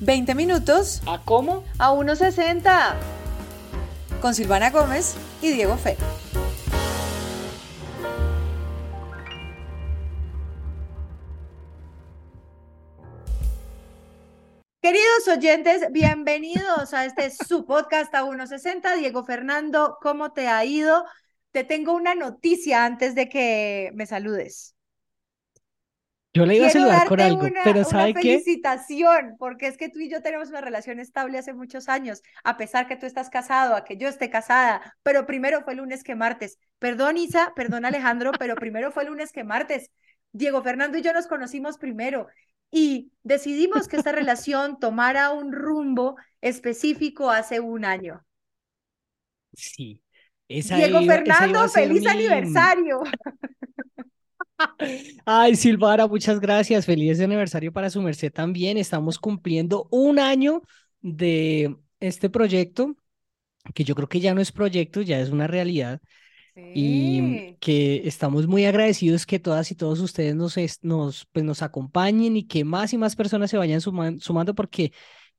20 minutos ¿A cómo? a 1.60 con Silvana Gómez y Diego Fe. Queridos oyentes, bienvenidos a este su podcast a 1.60. Diego Fernando, ¿cómo te ha ido? Te tengo una noticia antes de que me saludes. Yo le iba a Quiero saludar con algo, una, pero una ¿sabe qué? felicitación, porque es que tú y yo tenemos una relación estable hace muchos años, a pesar que tú estás casado, a que yo esté casada, pero primero fue lunes que martes. Perdón, Isa, perdón, Alejandro, pero primero fue lunes que martes. Diego Fernando y yo nos conocimos primero y decidimos que esta relación tomara un rumbo específico hace un año. Sí. Esa Diego iba- Fernando, a feliz mi- aniversario. Ay, Silvana, muchas gracias. Feliz aniversario para su merced también. Estamos cumpliendo un año de este proyecto, que yo creo que ya no es proyecto, ya es una realidad. y que estamos muy agradecidos que todas y todos ustedes nos, nos, pues, nos acompañen y que más y más personas se vayan suman- sumando porque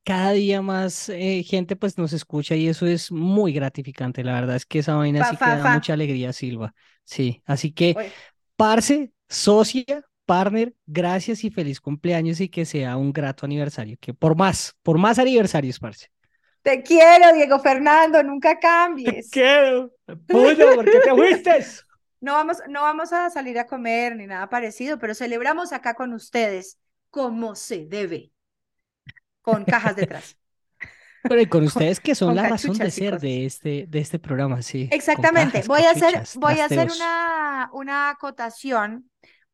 cada día más eh, gente pues nos escucha y eso es muy gratificante. La verdad es que esa vaina Fa, sí que fa, da fa. mucha alegría, Silva. Sí, así que, Oye, parce, socia, partner, gracias y feliz cumpleaños y que sea un grato aniversario. Que por más, por más aniversarios, parce. Te quiero, Diego Fernando, nunca Te cambies. quiero, puño, ¿por qué te fuiste? No vamos, no vamos a salir a comer ni nada parecido, pero celebramos acá con ustedes como se debe, con cajas detrás. Pero y con ustedes que son la razón de ser de este, de este programa, sí. Exactamente. cajas, Voy a hacer, voy a hacer una, una acotación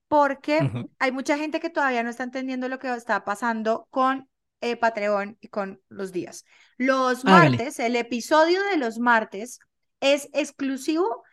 porque Ujú. hay mucha gente que todavía no está entendiendo lo que está pasando con eh, Patreon y con los días. Los Hágale. martes, el episodio de los martes es exclusivo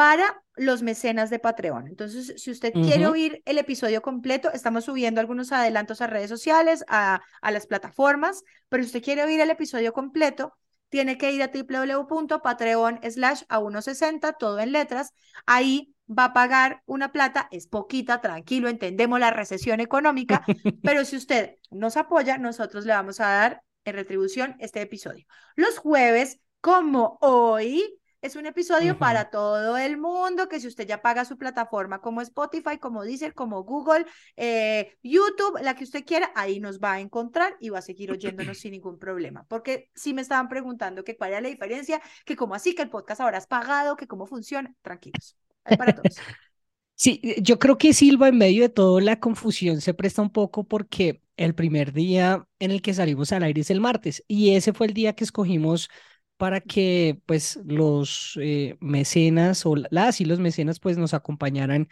para los mecenas de Patreon. Entonces, si usted quiere oír el episodio completo, estamos subiendo algunos adelantos a redes sociales, a, a las plataformas, pero si usted quiere oír el episodio completo, tiene que ir a www.patreon slash a 160, todo en letras. Ahí va a pagar una plata, es poquita, tranquilo, entendemos la recesión económica, pero si usted nos apoya, nosotros le vamos a dar en retribución este episodio. Los jueves, como hoy, es un episodio para todo el mundo, que si usted ya paga su plataforma como Spotify, como Deezer, como Google, eh, YouTube, la que usted quiera, ahí nos va a encontrar y va a seguir oyéndonos sin ningún problema. Porque si me estaban preguntando que cuál era la diferencia, que cómo así, que el podcast ahora es pagado, que cómo funciona, tranquilos. Para todos. Sí, eh, yo creo que Silva, en medio de todo, la confusión se presta un poco porque el primer día en el que salimos al aire es el martes y ese fue el día que escogimos para que pues los eh, mecenas o la- las y los mecenas pues nos acompañaran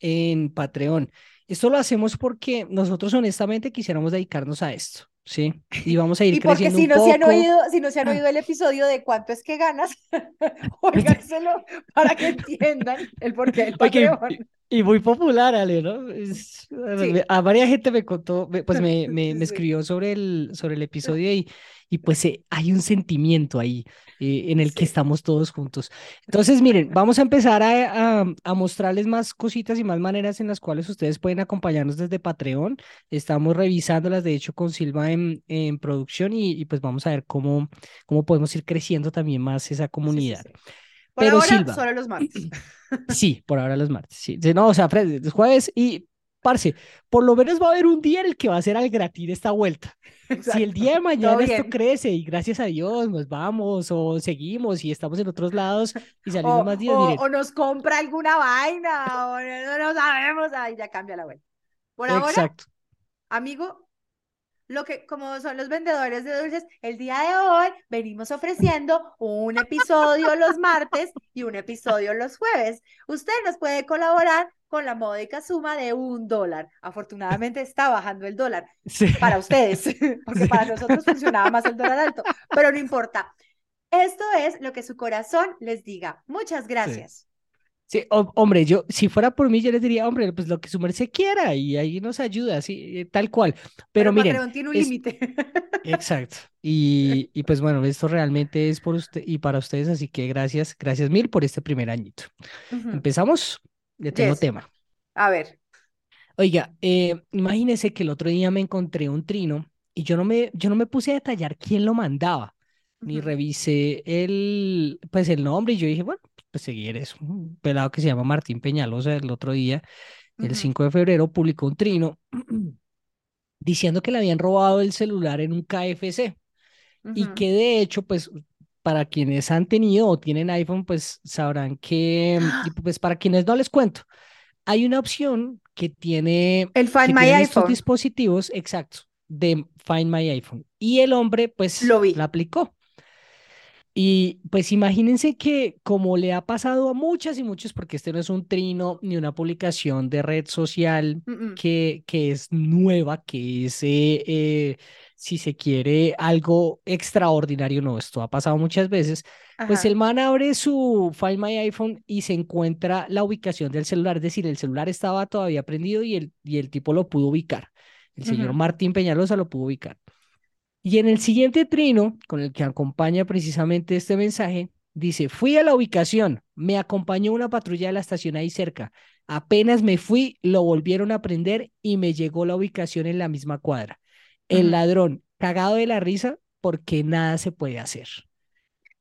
en Patreon. Esto lo hacemos porque nosotros honestamente quisiéramos dedicarnos a esto, ¿sí? Y vamos a ir Y porque creciendo si un no se han poco. oído, si no se han oído el episodio de cuánto es que ganas, óiganselo para que entiendan el porqué del Patreon. y, y muy popular, Ale, ¿no? Es- Sí. a varias gente me contó, pues me, me, me escribió sobre el, sobre el episodio y, y pues eh, hay un sentimiento ahí eh, en el que estamos todos juntos. Entonces, miren, vamos a empezar a, a, a mostrarles más cositas y más maneras en las cuales ustedes pueden acompañarnos desde Patreon. Estamos revisándolas, de hecho, con Silva en, en producción y, y pues vamos a ver cómo, cómo podemos ir creciendo también más esa Sí, sí, comunidad. sí. Por Pero ahora, Silva. solo los martes. Sí, por ahora los martes. Sí, no, o sea, jueves y, parce, por lo menos va a haber un día en el que va a ser al gratín esta vuelta. Si el día de mañana esto crece y gracias a Dios nos vamos o seguimos y estamos en otros lados y salimos O, más días, o- miren. o nos compra alguna vaina, o no, no sabemos, ahí ya cambia la vuelta. Por ahora, Exacto. amigo, lo que, como son los vendedores de dulces, el día de hoy venimos ofreciendo un episodio los martes y un episodio los jueves. Usted nos puede colaborar con la módica suma de un dólar. Afortunadamente está bajando el dólar Sí. para ustedes, porque Sí. para nosotros funcionaba más el dólar alto, pero no importa. Esto es lo que su corazón les diga. Muchas gracias. Sí, ho- hombre, yo, si fuera por mí, yo les diría, hombre, pues lo que su merced quiera y ahí nos ayuda, sí, eh, tal cual. Pero, Pero miren, tiene un es- límite. exacto. Y, y pues bueno, esto realmente es por usted y para ustedes, así que gracias, gracias mil por este primer añito. Ujú. Empezamos, le tengo Yes. tema. A ver. Oiga, eh, imagínese que el otro día me encontré un trino y yo no me, yo no me puse a detallar quién lo mandaba, ni revisé el, pues el nombre y yo dije, bueno, pues seguir es un pelado que se llama Martín Peñalosa el otro día, el 5 de febrero, publicó un trino diciendo que le habían robado el celular en un KFC y que de hecho, pues para quienes han tenido o tienen iPhone, pues sabrán que, pues para quienes no les cuento, hay una opción que tiene el Find My iPhone. Estos dispositivos, exacto, de Find My iPhone. Y el hombre, pues, Lo vi. la aplicó. Y pues imagínense que como le ha pasado a muchas y muchos, porque este no es un trino ni una publicación de red social que, que es nueva, que es, eh, eh, si se quiere, algo extraordinario, no, esto ha pasado muchas veces, pues el man abre su Find My iPhone y se encuentra la ubicación del celular, es decir, el celular estaba todavía prendido y el, y el tipo lo pudo ubicar. El señor Martín Peñalosa lo pudo ubicar. Y en el siguiente trino, con el que acompaña precisamente este mensaje, dice, fui a la ubicación, me acompañó una patrulla de la estación ahí cerca. Apenas me fui, lo volvieron a prender y me llegó la ubicación en la misma cuadra. El ladrón, cagado de la risa, porque nada se puede hacer.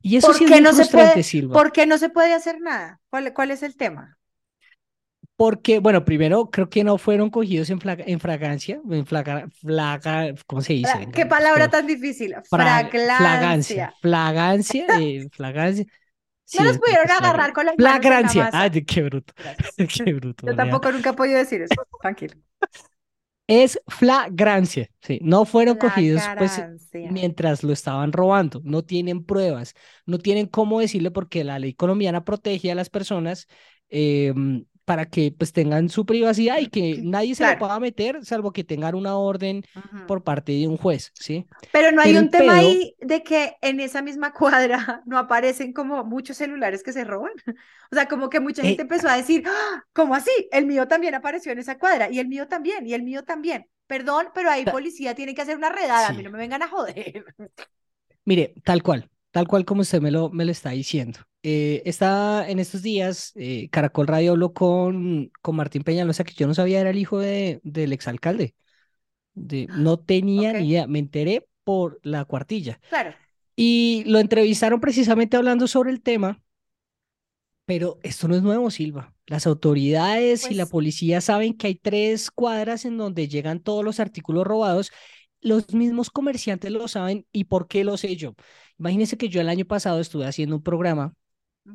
Y eso sí es no frustrante, Silva. ¿Por qué no se puede hacer nada? ¿Cuál, cuál es el tema? Porque, bueno, primero creo que no fueron cogidos en, en fragancia, en flaga, flaga, ¿cómo se dice? ¿Qué palabra tan difícil? Flagancia. Flagancia, eh, flagancia. no los pudieron agarrar con la Flagrancia. Ay, qué bruto. qué bruto. Yo tampoco nunca he podido decir eso. Tranquilo. Es flagrancia, sí. No fueron cogidos pues, mientras lo estaban robando. No tienen pruebas. No tienen cómo decirle porque la ley colombiana protege a las personas eh, para que pues tengan su privacidad y que nadie se lo pueda meter, salvo que tengan una orden por parte de un juez, ¿sí? Pero no hay un tema ahí de que en esa misma cuadra no aparecen como muchos celulares que se roban. O sea, como que mucha gente eh, empezó a decir, ¡Ah! ¿cómo así? El mío también apareció en esa cuadra y el mío también y el mío también. Perdón, pero ahí policía tiene que hacer una redada, a mí no me vengan a joder. Mire, tal cual, tal cual como usted me lo, me lo está diciendo. Eh, está en estos días, eh, Caracol Radio habló con, con Martín Peñalosa, que yo no sabía era el hijo de, del exalcalde. De, no tenía ni idea, me enteré por la cuartilla. Claro. Y lo entrevistaron precisamente hablando sobre el tema, pero esto no es nuevo, Silva. Las autoridades y la pues policía saben que hay tres cuadras en donde llegan todos los artículos robados. Los mismos comerciantes lo saben y por qué lo sé yo. Imagínense que yo el año pasado estuve haciendo un programa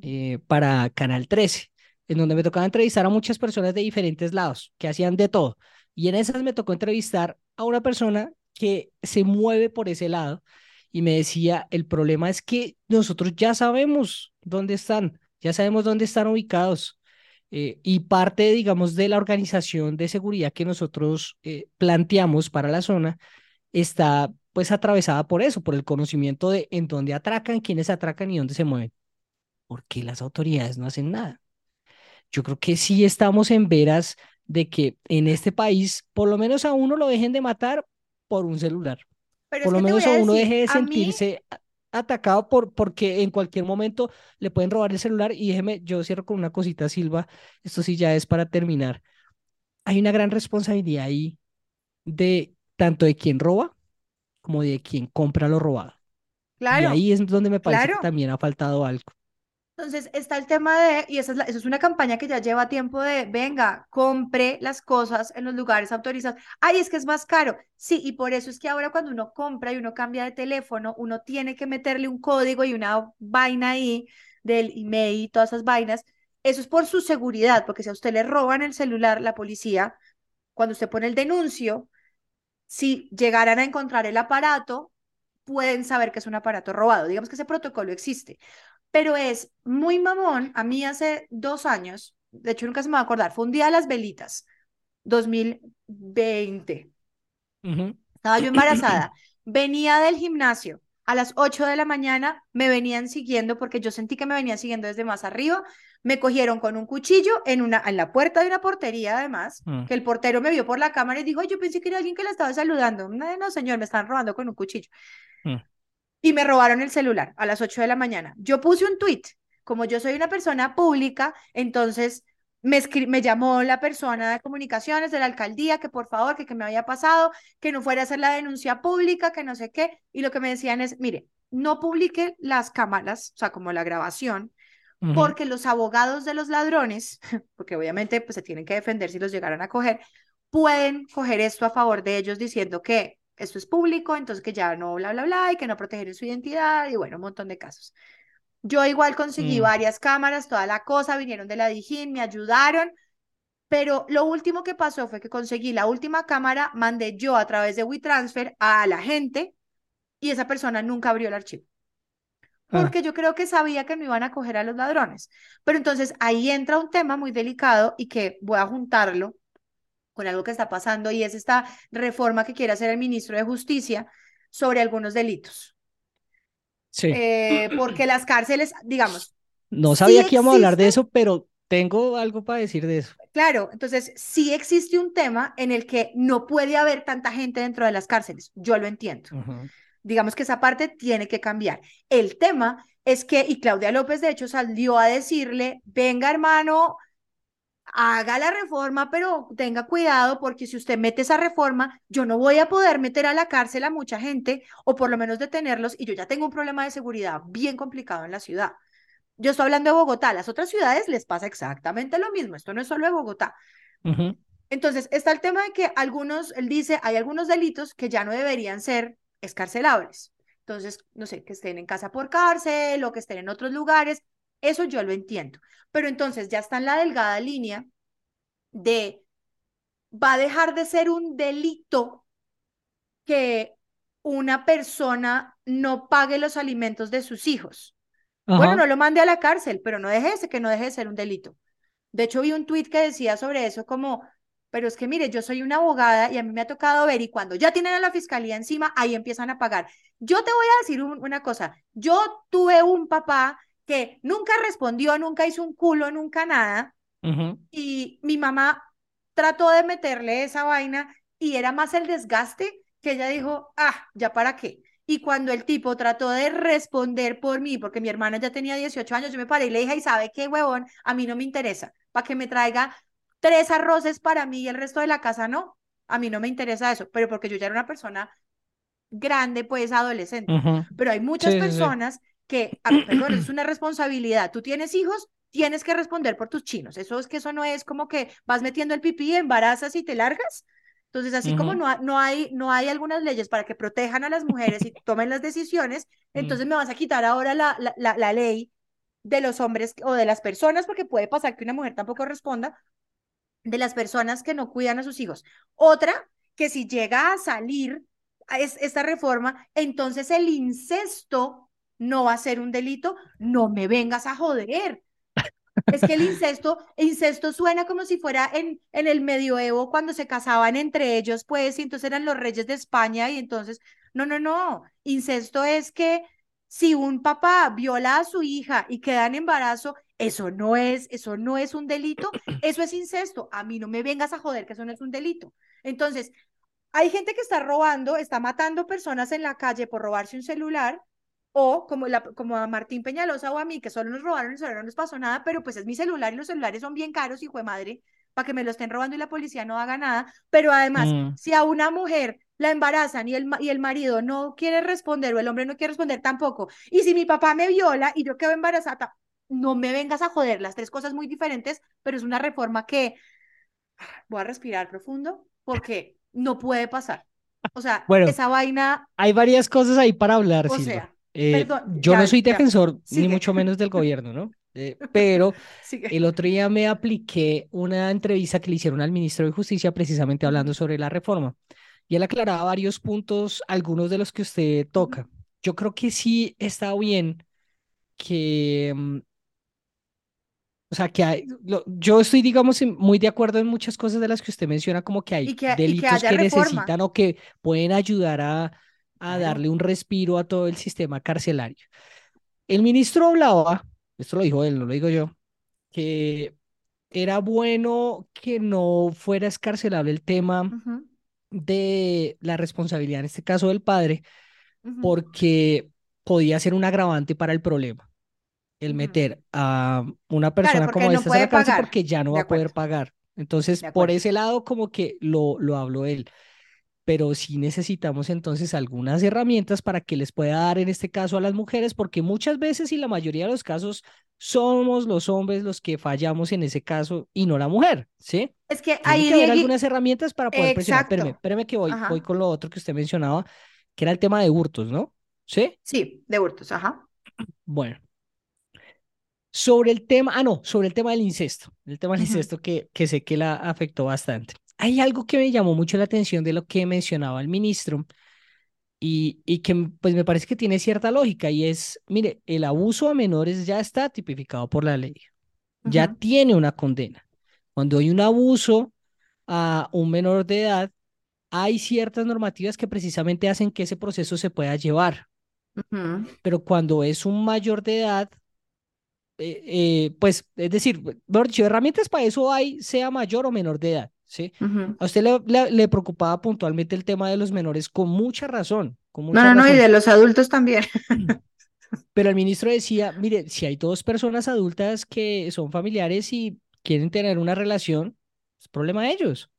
eh, para Canal 13, en donde me tocaba entrevistar a muchas personas de diferentes lados, que hacían de todo. Y en esas me tocó entrevistar a una persona que se mueve por ese lado y me decía, el problema es que nosotros ya sabemos dónde están, ya sabemos dónde están ubicados. Eh, y parte, digamos, de la organización de seguridad que nosotros eh, planteamos para la zona está pues atravesada por eso, por el conocimiento de en dónde atracan, quiénes atracan y dónde se mueven. ¿por qué las autoridades no hacen nada? Yo creo que sí estamos en veras de que en este país por lo menos a uno lo dejen de matar por un celular. por lo menos a, uno deje de sentirse atacado por, porque en cualquier momento le pueden robar el celular. Y déjeme, yo cierro con una cosita, Silva, esto sí ya es para terminar. Hay una gran responsabilidad ahí de tanto de quien roba como de quien compra lo robado. Claro. Y ahí es donde me parece que también ha faltado algo. Entonces está el tema de, y esa es, eso es una campaña que ya lleva tiempo de, venga, compre las cosas en los lugares autorizados. Ay, es que es más caro. Sí, y por eso es que ahora cuando uno compra y uno cambia de teléfono, uno tiene que meterle un código y una vaina ahí del email y todas esas vainas. Eso es por su seguridad, porque si a usted le roban el celular, la policía, cuando usted pone el denuncio, si llegaran a encontrar el aparato, pueden saber que es un aparato robado. Digamos que ese protocolo existe pero es muy mamón. A mí hace dos años, de hecho nunca se me va a acordar, fue un día de las velitas, 2020. Estaba yo embarazada. Venía del gimnasio. A las 8 de la mañana me venían siguiendo porque yo sentí que me venían siguiendo desde más arriba. Me cogieron con un cuchillo en, una, en la puerta de una portería, además, mm. que el portero me vio por la cámara y dijo, yo pensé que era alguien que la estaba saludando. No, no señor, me están robando con un cuchillo. Mm y me robaron el celular a las 8 de la mañana. Yo puse un tweet, como yo soy una persona pública, entonces me, me llamó la persona de comunicaciones de la alcaldía que por favor, que, que me había pasado, que no fuera a hacer la denuncia pública, que no sé qué. Y lo que me decían es, mire, no publique las cámaras, o sea, como la grabación, porque los abogados de los ladrones, porque obviamente pues, se tienen que defender si los llegaran a coger, pueden coger esto a favor de ellos diciendo que esto es público, entonces que ya no bla, bla, bla, y que no protegen su identidad, y bueno, un montón de casos. Yo igual conseguí mm. varias cámaras, toda la cosa, vinieron de la Dijín, me ayudaron, pero lo último que pasó fue que conseguí la última cámara, mandé yo a través de WeTransfer a la gente y esa persona nunca abrió el archivo. Ah. Porque yo creo que sabía que no iban a coger a los ladrones. Pero entonces ahí entra un tema muy delicado y que voy a juntarlo con algo que está pasando y es esta reforma que quiere hacer el ministro de Justicia sobre algunos delitos. Sí. Eh, porque las cárceles, digamos. No sabía que íbamos a hablar de eso, pero tengo algo para decir de eso. Claro, entonces sí existe un tema en el que no puede haber tanta gente dentro de las cárceles. Yo lo entiendo. Digamos que esa parte tiene que cambiar. El tema es que, y Claudia López de hecho salió a decirle, venga hermano, haga la reforma, pero tenga cuidado porque si usted mete esa reforma, yo no voy a poder meter a la cárcel a mucha gente o por lo menos detenerlos y yo ya tengo un problema de seguridad bien complicado en la ciudad. Yo estoy hablando de Bogotá, las otras ciudades les pasa exactamente lo mismo, esto no es solo de Bogotá. Entonces, está el tema de que algunos, él dice, hay algunos delitos que ya no deberían ser escarcelables. Entonces, no sé, que estén en casa por cárcel o que estén en otros lugares, eso yo lo entiendo. Pero entonces ya está en la delgada línea de, va a dejar de ser un delito que una persona no pague los alimentos de sus hijos. Bueno, no lo mande a la cárcel, pero no deje ese, que no deje de ser un delito. De hecho, vi un tuit que decía sobre eso como, pero es que mire, yo soy una abogada y a mí me ha tocado ver y cuando ya tienen a la fiscalía encima, ahí empiezan a pagar. Yo te voy a decir una cosa, yo tuve un papá que nunca respondió, nunca hizo un culo, nunca nada. Y mi mamá trató de meterle esa vaina y era más el desgaste que ella dijo, ah, ya para qué. Y cuando el tipo trató de responder por mí, porque mi hermana ya tenía 18 años, yo me paré y le dije, ¿y sabe qué, huevón? A mí no me interesa. Para que me traiga tres arroces para mí y el resto de la casa no. A mí no me interesa eso, pero porque yo ya era una persona grande, pues adolescente. Pero hay muchas personas que, a, perdón, es una responsabilidad. Tú tienes hijos, tienes que responder por tus chinos. Eso es que eso no es como que vas metiendo el pipí, embarazas y te largas. Entonces, así como no, no, hay, no hay algunas leyes para que protejan a las mujeres y tomen las decisiones, mm. entonces me vas a quitar ahora la, la, la, ley de los hombres o de las personas, porque puede pasar que una mujer tampoco responda, de las personas que no cuidan a sus hijos. Otra, que si llega a salir es, esta reforma, entonces el incesto no va a ser un delito, no me vengas a joder. Es que el incesto, incesto suena como si fuera en, en el medioevo cuando se casaban entre ellos, pues, y entonces eran los reyes de España y entonces, no, no, no, incesto es que si un papá viola a su hija y queda en embarazo, eso no es, eso no es un delito, eso es incesto. A mí no me vengas a joder que eso no es un delito. Entonces, hay gente que está robando, está matando personas en la calle por robarse un celular o como, la, como a Martín Peñalosa o a mí, que solo nos robaron y solo no nos pasó nada, pero pues es mi celular y los celulares son bien caros, hijo de madre, para que me lo estén robando y la policía no haga nada. Pero además, mm. si a una mujer la embarazan y el, y el marido no quiere responder o el hombre no quiere responder tampoco, y si mi papá me viola y yo quedo embarazada, no me vengas a joder, las tres cosas muy diferentes, pero es una reforma que voy a respirar profundo porque no puede pasar. O sea, esa vaina. Hay varias cosas ahí para hablar, o Sea, eh, yo no soy defensor, ni mucho menos del gobierno, ¿no? Eh, pero el otro día me apliqué una entrevista que le hicieron al ministro de Justicia precisamente hablando sobre la reforma. Y él aclaraba varios puntos, algunos de los que usted toca. Yo creo que sí está bien que, mm, o sea, que hay, yo estoy, digamos, muy de acuerdo en muchas cosas de las que usted menciona, como que hay delitos que necesitan o que pueden ayudar a, a darle un respiro a todo el sistema carcelario. El ministro hablaba, esto lo dijo él, no lo digo yo, que era bueno que no fuera escarcelable el tema de la responsabilidad, en este caso del padre, porque podía ser un agravante para el problema. El meter a una persona como no esta a puede la cárcel pagar. porque ya no va a poder pagar. Entonces, por ese lado, como que lo, lo habló él. Pero sí necesitamos entonces algunas herramientas para que les pueda dar en este caso a las mujeres, porque muchas veces y la mayoría de los casos somos los hombres los que fallamos en ese caso y no la mujer, ¿sí? Es que ahí, que haber algunas herramientas para poder presionar. Espérame, espérame que voy, voy con lo otro que usted mencionaba, que era el tema de hurtos, ¿no? ¿Sí? Sí, de hurtos, ajá. Bueno, sobre el tema, ah, no, sobre el tema del incesto, el tema del incesto que, que sé que la afectó bastante. Hay algo que me llamó mucho la atención de lo que mencionaba el ministro y, y que pues me parece que tiene cierta lógica y es, mire, el abuso a menores ya está tipificado por la ley, ya tiene una condena. Cuando hay un abuso a un menor de edad, hay ciertas normativas que precisamente hacen que ese proceso se pueda llevar, pero cuando es un mayor de edad, eh, eh, pues, es decir, mejor dicho, herramientas para eso hay, sea mayor o menor de edad, ¿sí? ujú. A usted le, le- le preocupaba puntualmente el tema de los menores con mucha razón, con No, mucha no, no, y razón. de los adultos también. Pero el ministro decía, mire, si hay dos personas adultas que son familiares y quieren tener una relación, es problema de ellos.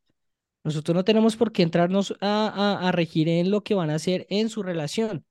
Nosotros no tenemos por qué entrarnos a, a, a regir en lo que van a hacer en su relación.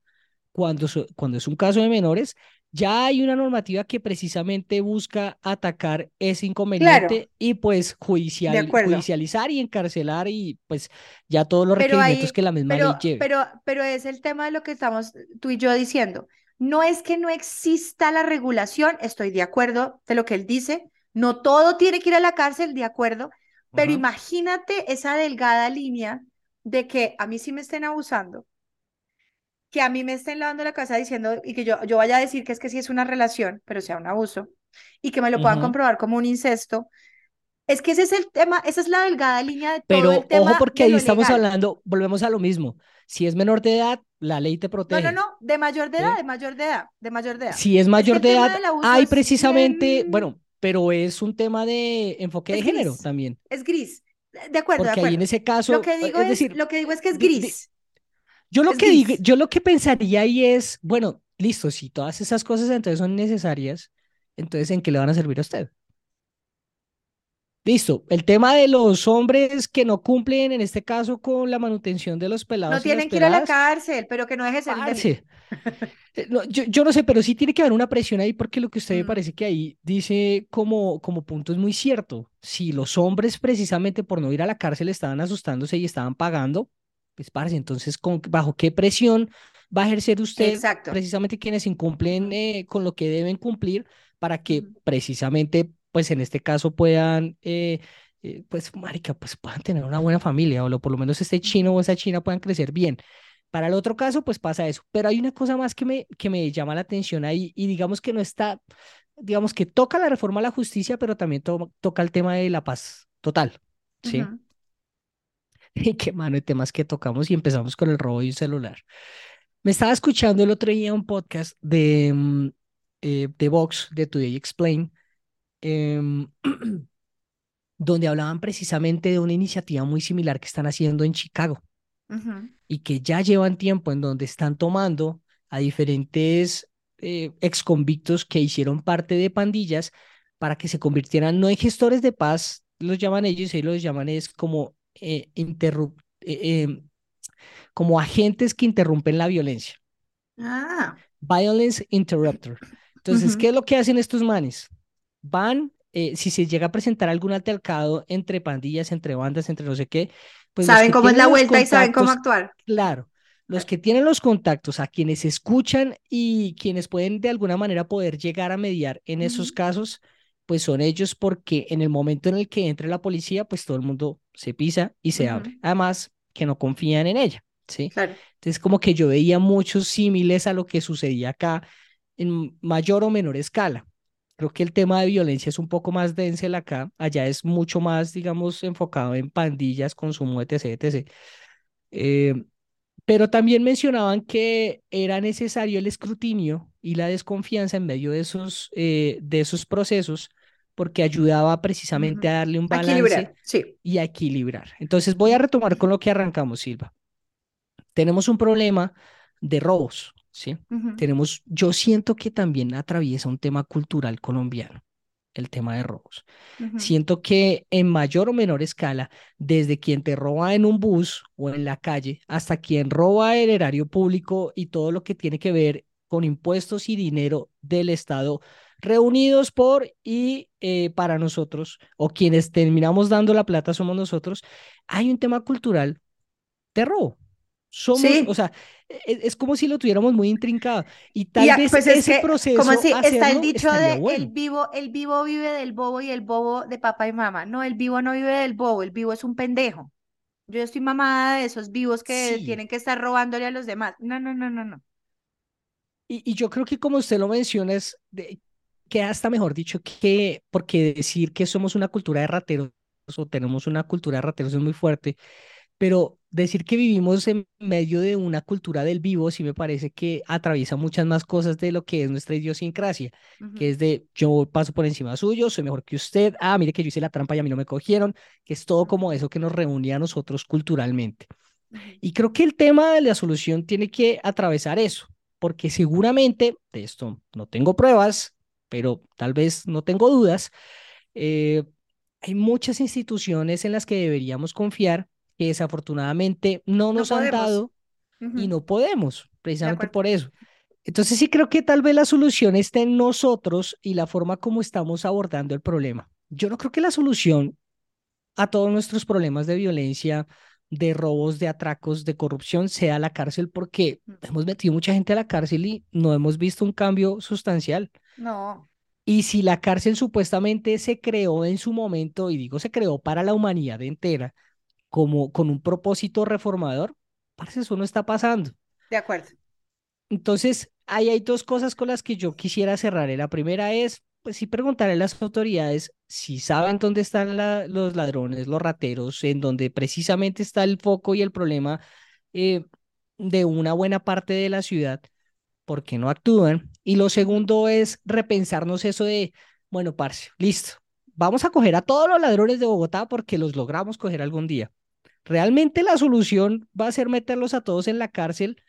Cuando, cuando es un caso de menores, ya hay una normativa que precisamente busca atacar ese Claro, inconveniente y pues judicial, judicializar y encarcelar y pues ya todos los Pero requerimientos ahí, que la misma ley lleve. pero, pero es el tema de lo que estamos tú y yo diciendo. No es que no exista la regulación, estoy de acuerdo de lo que él dice. No todo tiene que ir a la cárcel, de acuerdo. Pero imagínate esa delgada línea de que a mí sí me estén abusando, que a mí me estén lavando la cabeza diciendo y que yo, yo vaya a decir que es que sí es una relación, pero sea un abuso, y que me lo puedan comprobar como un incesto. Es que ese es el tema, esa es la delgada línea de todo el Pero ojo tema porque ahí lo estamos legal. hablando, volvemos a lo mismo. Si es menor de edad, la ley te No, no, protege. no, de mayor de edad, ¿sí? de mayor de edad, de mayor de edad. Si es Es que mayor el de edad, hay precisamente, bueno, pero es un tema de enfoque de género también, es gris. De acuerdo, de porque ahí en ese Lo caso, que eh, digo es es, decir, lo que digo es que es gris, yo lo es que digo, yo lo que pensaría ahí es, bueno, listo, si todas esas cosas entonces son necesarias, entonces ¿en qué le van a servir a usted? Listo, el tema de los hombres que no cumplen, en este caso, con la manutención de los No pelados las tienen que ir a la cárcel, pero que no deje de ser un delito. parce, Eh, no, yo, yo no sé, pero sí tiene que haber una presión ahí porque lo que usted me Mm, parece que ahí dice como, como punto es muy cierto. Si los hombres precisamente por no ir a la cárcel estaban asustándose y estaban pagando, pues parce, entonces ¿con, bajo qué presión va a ejercer usted exacto. precisamente quienes incumplen eh, con lo que deben cumplir para que precisamente pues en este caso puedan eh, eh, pues marica, pues puedan tener una buena familia o lo, por lo menos este chino o esa china puedan crecer bien. Para el otro caso, pues pasa eso. Pero hay una cosa más que me, que me llama la atención ahí y digamos que no está, digamos que toca la reforma a la justicia, pero también to- toca el tema de la paz total, ¿sí? Y qué mano de temas que tocamos y empezamos con el robo de un celular. Me estaba escuchando el otro día un podcast de, mm, eh, de Vox, de Today Explain, em, donde hablaban precisamente de una iniciativa muy similar que están haciendo en Chicago. y que ya llevan tiempo en donde están tomando a diferentes eh, exconvictos que hicieron parte de pandillas para que se convirtieran no en gestores de paz, los llaman ellos, ellos los llaman es como, eh, eh, eh, como agentes que interrumpen la violencia. Ah, Violence Interrupter. Entonces, ¿qué es lo que hacen estos manes? Van, eh, si se llega a presentar algún altercado entre pandillas, entre bandas, entre no sé qué, pues Saben cómo es la vuelta y saben cómo actuar. claro, los que tienen los contactos, a quienes escuchan y quienes pueden de alguna manera poder llegar a mediar en esos casos, pues son ellos porque en el momento en el que entre la policía, pues todo el mundo se pisa y se abre. ujú, Además, que no confían en ella, ¿sí? Claro. Entonces, como que yo veía muchos símiles a lo que sucedía acá en mayor o menor escala. Creo que el tema de violencia es un poco más denso acá, allá es mucho más, digamos, enfocado en pandillas, consumo, etc., etc. Eh, pero también mencionaban que era necesario el escrutinio y la desconfianza en medio de esos, eh, de esos procesos, porque ayudaba precisamente a darle un balance Equilibrar, sí. y a equilibrar. Entonces voy a retomar con lo que arrancamos, Silva. Tenemos un problema de robos, ¿sí? Tenemos, yo siento que también atraviesa un tema cultural colombiano, el tema de robos. Siento que en mayor o menor escala, desde quien te roba en un bus o en la calle, hasta quien roba el erario público y todo lo que tiene que ver con impuestos y dinero del Estado reunidos por y eh, para nosotros, o quienes terminamos dando la plata somos nosotros, hay un tema cultural de robo. Somos, o sea, e- es, como si lo tuviéramos muy intrincado y tal vez pues es ese que, como proceso si está el dicho de el bueno. vivo, el vivo vive del bobo y el bobo de papá y mamá. No, el vivo no vive del bobo, el vivo es un pendejo. Yo estoy mamada de esos vivos que Sí, tienen que estar robándole a los demás. No, no, no, no, no. Y, y yo creo que como usted lo menciona, es de, que hasta mejor dicho que, porque decir que somos una cultura de rateros o tenemos una cultura de rateros es muy fuerte, pero decir que vivimos en medio de una cultura del vivo sí me parece que atraviesa muchas más cosas de lo que es nuestra idiosincrasia, que es de yo paso por encima suyo, soy mejor que usted, ah, mire que yo hice la trampa y a mí no me cogieron, que es todo como eso que nos reúne a nosotros culturalmente. Y creo que el tema de la solución tiene que atravesar eso, porque seguramente, de esto no tengo pruebas, pero tal vez no tengo dudas, eh, hay muchas instituciones en las que deberíamos confiar que desafortunadamente no No nos han podemos. dado y Ujú, no podemos, De precisamente por eso. Entonces sí creo que tal vez la solución está en nosotros y la forma como estamos abordando el problema. Yo no creo que la solución a todos nuestros problemas de violencia, de robos, de atracos, de corrupción sea la cárcel porque Mm, hemos metido mucha gente a la cárcel y no hemos visto un cambio sustancial. No, Y si la cárcel supuestamente se creó en su momento, y digo se creó para la humanidad entera, como con un propósito reformador, parce, eso no está pasando. de acuerdo. Entonces, ahí hay dos cosas con las que yo quisiera cerrar. La primera es, pues sí, preguntarle a las autoridades si saben dónde están los ladrones, los rateros, en donde precisamente está el foco y el problema eh, de una buena parte de la ciudad, ¿por qué no actúan? Y lo segundo es repensarnos eso de, bueno, parce, listo, vamos a coger a todos los ladrones de Bogotá porque los logramos coger algún día. ¿Realmente la solución va a ser meterlos a todos en la cárcel?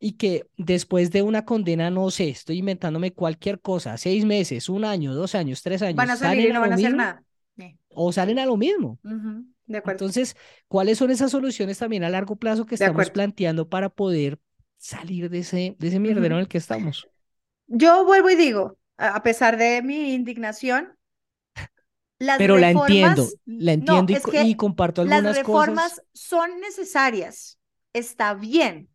Y que después de una condena, no sé, estoy inventándome cualquier cosa, seis meses, un año, dos años, tres Van años, a salir y no van a hacer mismo nada. O salen a lo mismo. ujú, De acuerdo. Entonces, ¿cuáles son esas soluciones también a largo plazo que estamos planteando para poder salir de ese, de ese mierdero en el que estamos? Yo vuelvo y digo, a pesar de mi indignación, las Pero la entiendo, reformas, la no, entiendo y, es comparto las algunas cosas. reformas son necesarias, está bien.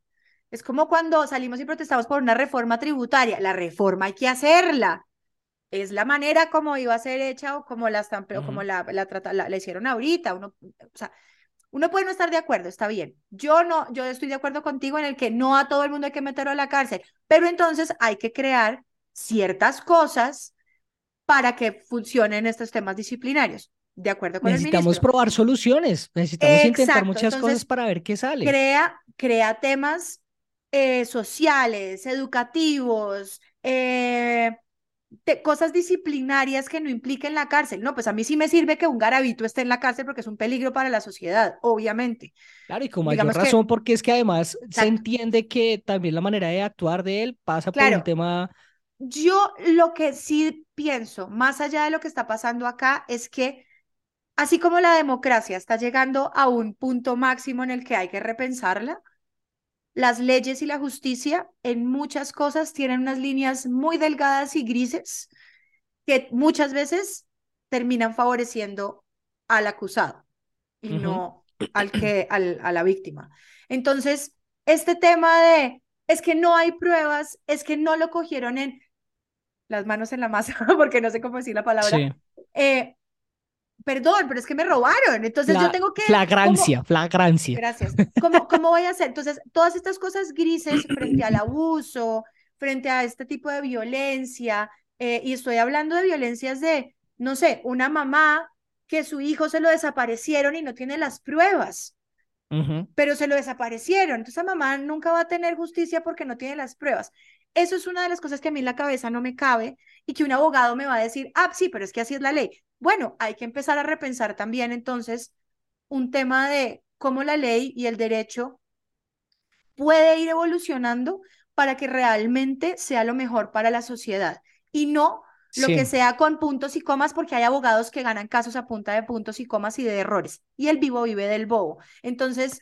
Es como cuando salimos y protestamos por una reforma tributaria. La reforma hay que hacerla. Es la manera como iba a ser hecha o como la, están, o como la, la, la, la hicieron ahorita. Uno, o sea, uno puede no estar de acuerdo, está bien. Yo no, yo estoy de acuerdo contigo en el que no a todo el mundo hay que meterlo a la cárcel, pero entonces hay que crear ciertas cosas para que funcionen estos temas disciplinarios, de acuerdo con el Necesitamos ministro. probar soluciones, necesitamos intentar muchas cosas para ver qué sale. crea, crea temas eh, sociales, educativos, eh, te- cosas disciplinarias que no impliquen la cárcel. No, pues a mí sí me sirve que un garabito esté en la cárcel porque es un peligro para la sociedad, obviamente. Claro, y con mayor Digamos que, razón, porque es que además se entiende que también la manera de actuar de él pasa por un tema, yo lo que sí pienso, más allá de lo que está pasando acá, es que así como la democracia está llegando a un punto máximo en el que hay que repensarla, las leyes y la justicia en muchas cosas tienen unas líneas muy delgadas y grises que muchas veces terminan favoreciendo al acusado y no al que, al, a la víctima. Entonces, este tema de es que no hay pruebas, es que no lo cogieron en las manos en la masa, porque no sé cómo decir la palabra, sí, eh, perdón, pero es que me robaron, entonces yo tengo que, flagrancia, flagrancia. Gracias. ¿Cómo, cómo voy a hacer? Entonces, todas estas cosas grises frente al abuso, frente a este tipo de violencia, eh, y estoy hablando de violencias de, no sé, una mamá que su hijo se lo desaparecieron y no tiene las pruebas, pero se lo desaparecieron. Entonces, esa mamá nunca va a tener justicia porque no tiene las pruebas. Eso es una de las cosas que a mí en la cabeza no me cabe y que un abogado me va a decir, ah, sí, pero es que así es la ley. Bueno, hay que empezar a repensar también entonces un tema de cómo la ley y el derecho puede ir evolucionando para que realmente sea lo mejor para la sociedad y no lo que sea con puntos y comas, porque hay abogados que ganan casos a punta de puntos y comas y de errores. Y el vivo vive del bobo. Entonces,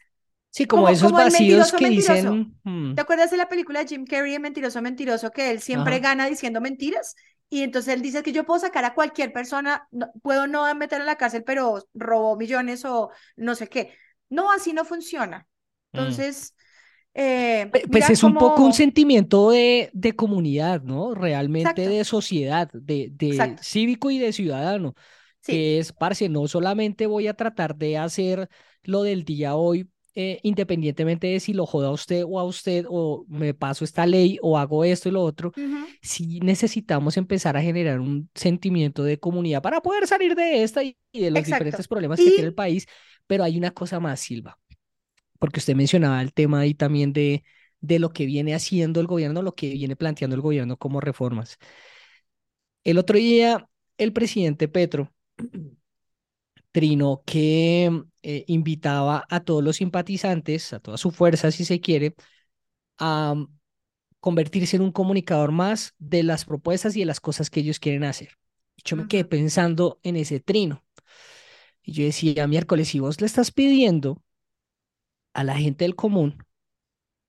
Sí, como, esos vacíos que dicen. Hmm". ¿Te acuerdas de la película de Jim Carrey, Mentiroso, Mentiroso, que él siempre gana diciendo mentiras? Y entonces él dice que yo puedo sacar a cualquier persona, puedo no meter a la cárcel, pero robó millones o no sé qué. No, así no funciona. Mm. Entonces, eh, pues es un poco un sentimiento de, de comunidad, ¿no? Realmente de sociedad, de, de cívico y de ciudadano. Que es, parce, no solamente voy a tratar de hacer lo del día hoy, eh, independientemente de si lo joda a usted o a usted, o me paso esta ley o hago esto y lo otro, si necesitamos empezar a generar un sentimiento de comunidad para poder salir de esta y, de los diferentes problemas que tiene el país. Pero hay una cosa más, Silva porque usted mencionaba el tema ahí también de, de lo que viene haciendo el gobierno, lo que viene planteando el gobierno como reformas. El otro día, el presidente Petro trinó que eh, invitaba a todos los simpatizantes, a toda su fuerza, si se quiere, a convertirse en un comunicador más de las propuestas y de las cosas que ellos quieren hacer. Yo me quedé pensando en ese trino. Y yo decía, miércoles, si vos le estás pidiendo a la gente del común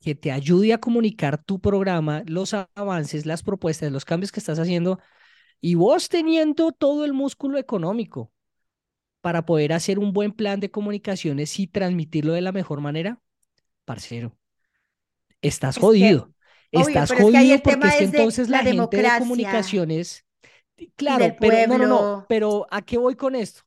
que te ayude a comunicar tu programa, los avances, las propuestas, los cambios que estás haciendo, y vos teniendo todo el músculo económico para poder hacer un buen plan de comunicaciones y transmitirlo de la mejor manera, parcero, estás jodido. estás jodido porque es que entonces la, gente de comunicaciones, claro, pero no, no, no, pero ¿a qué voy con esto?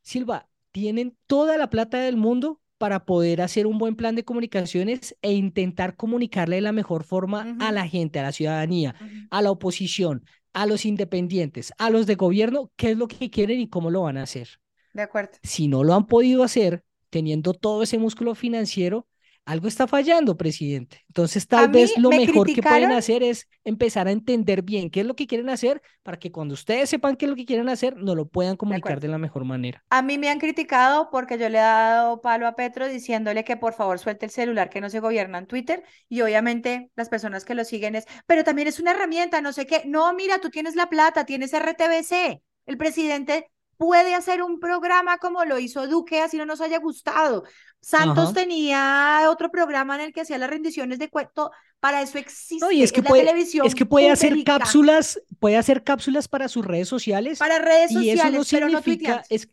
Silva, tienen toda la plata del mundo para poder hacer un buen plan de comunicaciones e intentar comunicarle de la mejor forma a la gente, a la ciudadanía, a la oposición, a los independientes, a los de gobierno, qué es lo que quieren y cómo lo van a hacer. De acuerdo. Si no lo han podido hacer, teniendo todo ese músculo financiero, algo está fallando, presidente. Entonces, tal vez lo mejor que pueden hacer es empezar a entender bien qué es lo que quieren hacer para que cuando ustedes sepan qué es lo que quieren hacer, no lo puedan comunicar de, la mejor manera. A mí me han criticado porque yo le he dado palo a Petro diciéndole que por favor suelte el celular, que no se gobierna en Twitter. Y obviamente las personas que lo siguen es, pero también es una herramienta, no sé qué. No, mira, tú tienes la plata, tienes RTBC. El presidente puede hacer un programa como lo hizo Duque, así no nos haya gustado. Santos tenía otro programa en el que hacía las rendiciones de cuento, para eso existe es que puede, televisión. Es que puede hacer cápsulas, puede hacer cápsulas para sus redes sociales. Para redes sociales, pero no es,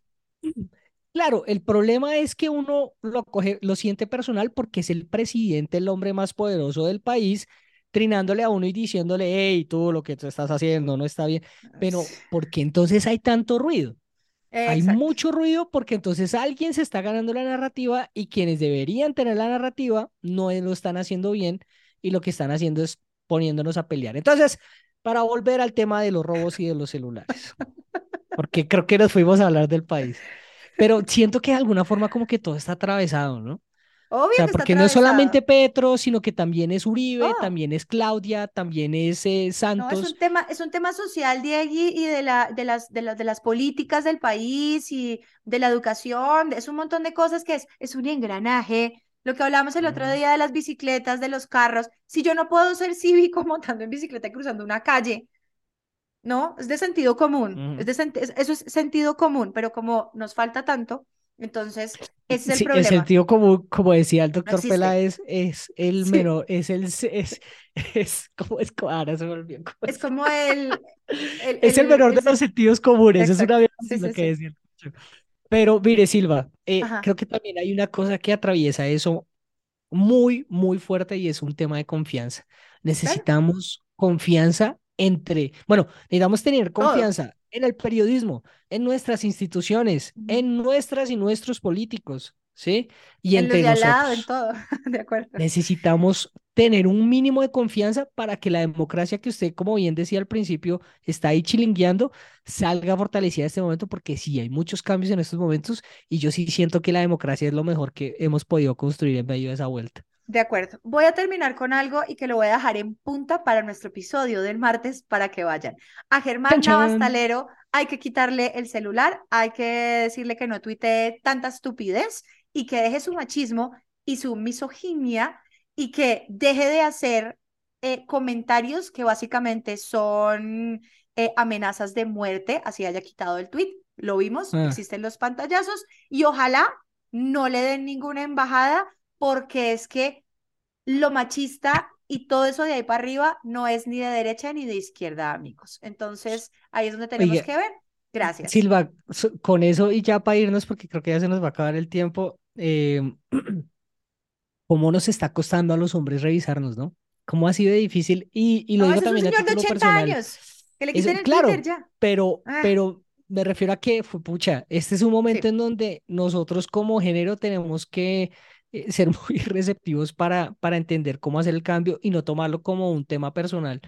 Claro, el problema es que uno lo coge, lo siente personal porque es el presidente, el hombre más poderoso del país, trinándole a uno y diciéndole, hey, tú lo que tú estás haciendo no está bien. Pero, ¿por qué entonces hay tanto ruido? Hay mucho ruido porque entonces alguien se está ganando la narrativa y quienes deberían tener la narrativa no lo están haciendo bien y lo que están haciendo es poniéndonos a pelear. Entonces, para volver al tema de los robos y de los celulares, porque creo que nos fuimos a hablar del país, pero siento que de alguna forma como que todo está atravesado, ¿no? Obvio o sea, porque no es solamente Petro, sino que también es Uribe, también es Claudia, también es Santos. No, es un tema, es un tema social de allí y de, la, de, las, de, las, de las políticas del país y de la educación, es un montón de cosas que es, es un engranaje. Lo que hablamos el otro día de las bicicletas, de los carros, si yo no puedo ser cívico montando en bicicleta y cruzando una calle, ¿no? Es de sentido común, es de, eso es sentido común, pero como nos falta tanto, entonces, ese es el problema. El sentido común, como decía el doctor Peláez, es el menor, es el, es, es como, es, ahora se volvió Es como el... es el, menor de los sentidos comunes, es una lo que decía. Pero mire, Silva, eh, creo que también hay una cosa que atraviesa eso muy, muy fuerte y es un tema de confianza. Necesitamos confianza entre, bueno, necesitamos tener confianza en el periodismo, en nuestras instituciones, en nuestras y nuestros políticos, ¿sí? Y en entre nosotros. Lado, en todo, de acuerdo. Necesitamos tener un mínimo de confianza para que la democracia que usted, como bien decía al principio, está ahí chilingueando, salga fortalecida en este momento, porque sí, hay muchos cambios en estos momentos y yo sí siento que la democracia es lo mejor que hemos podido construir en medio de esa vuelta. De acuerdo. Voy a terminar con algo y que lo voy a dejar en punta para nuestro episodio del martes para que vayan. A Germán Navastalero hay que quitarle el celular, hay que decirle que no tuitee tanta estupidez y que deje su machismo y su misoginia y que deje de hacer eh, comentarios que básicamente son eh, amenazas de muerte, así haya quitado el tweet. Lo vimos, Ah. existen los pantallazos y ojalá no le den ninguna embajada porque es que lo machista y todo eso de ahí para arriba no es ni de derecha ni de izquierda, amigos. Entonces, ahí es donde tenemos que ver. Gracias. Silva, con eso y ya para irnos, porque creo que ya se nos va a acabar el tiempo, eh, ¿cómo nos está costando a los hombres revisarnos, no? ¿Cómo ha sido difícil? Y, y lo No, digo es un también a señor de título 80 personal. años. Que le quiten el claro, ya. pero, Ah. pero me refiero a que, pucha, este es un momento Sí. en donde nosotros como género tenemos que eh, ser muy receptivos para, para entender cómo hacer el cambio y no tomarlo como un tema personal.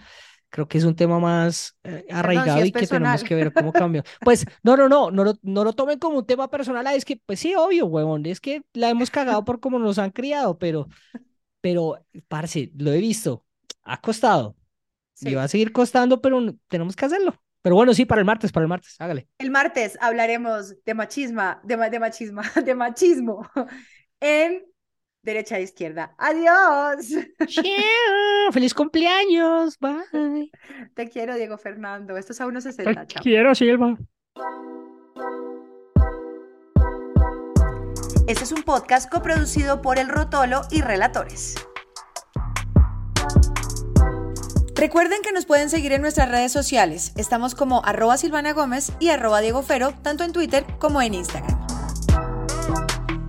Creo que es un tema más eh, arraigado es y que tenemos personal. que ver cómo cambia. Pues no, no, no, no, lo- no lo tomen como un tema personal. ah, Es que, pues sí, obvio, huevón, es que la hemos cagado por cómo nos han criado, pero, pero, parce, lo he visto, ha costado y Sí. va a seguir costando, pero tenemos que hacerlo. Pero bueno, sí, para el martes, para el martes, hágale. El martes hablaremos de machismo, de, de machismo, de machismo en derecha e izquierda. Adiós. Feliz cumpleaños, bye. Te quiero, Diego Fernando. Esto es a 1.60. Chao. quiero, Silva. Este es un podcast coproducido por El Rotolo y Relatores. Recuerden que nos pueden seguir en nuestras redes sociales. Estamos como arroba Silvana Gómez y arroba Diego Fero, tanto en Twitter como en Instagram.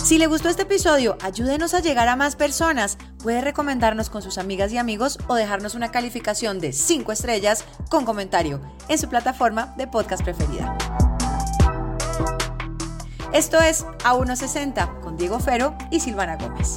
Si le gustó este episodio, ayúdenos a llegar a más personas. Puede recomendarnos con sus amigas y amigos o dejarnos una calificación de 5 estrellas con comentario en su plataforma de podcast preferida. Esto es A160 con Diego Fero y Silvana Gómez.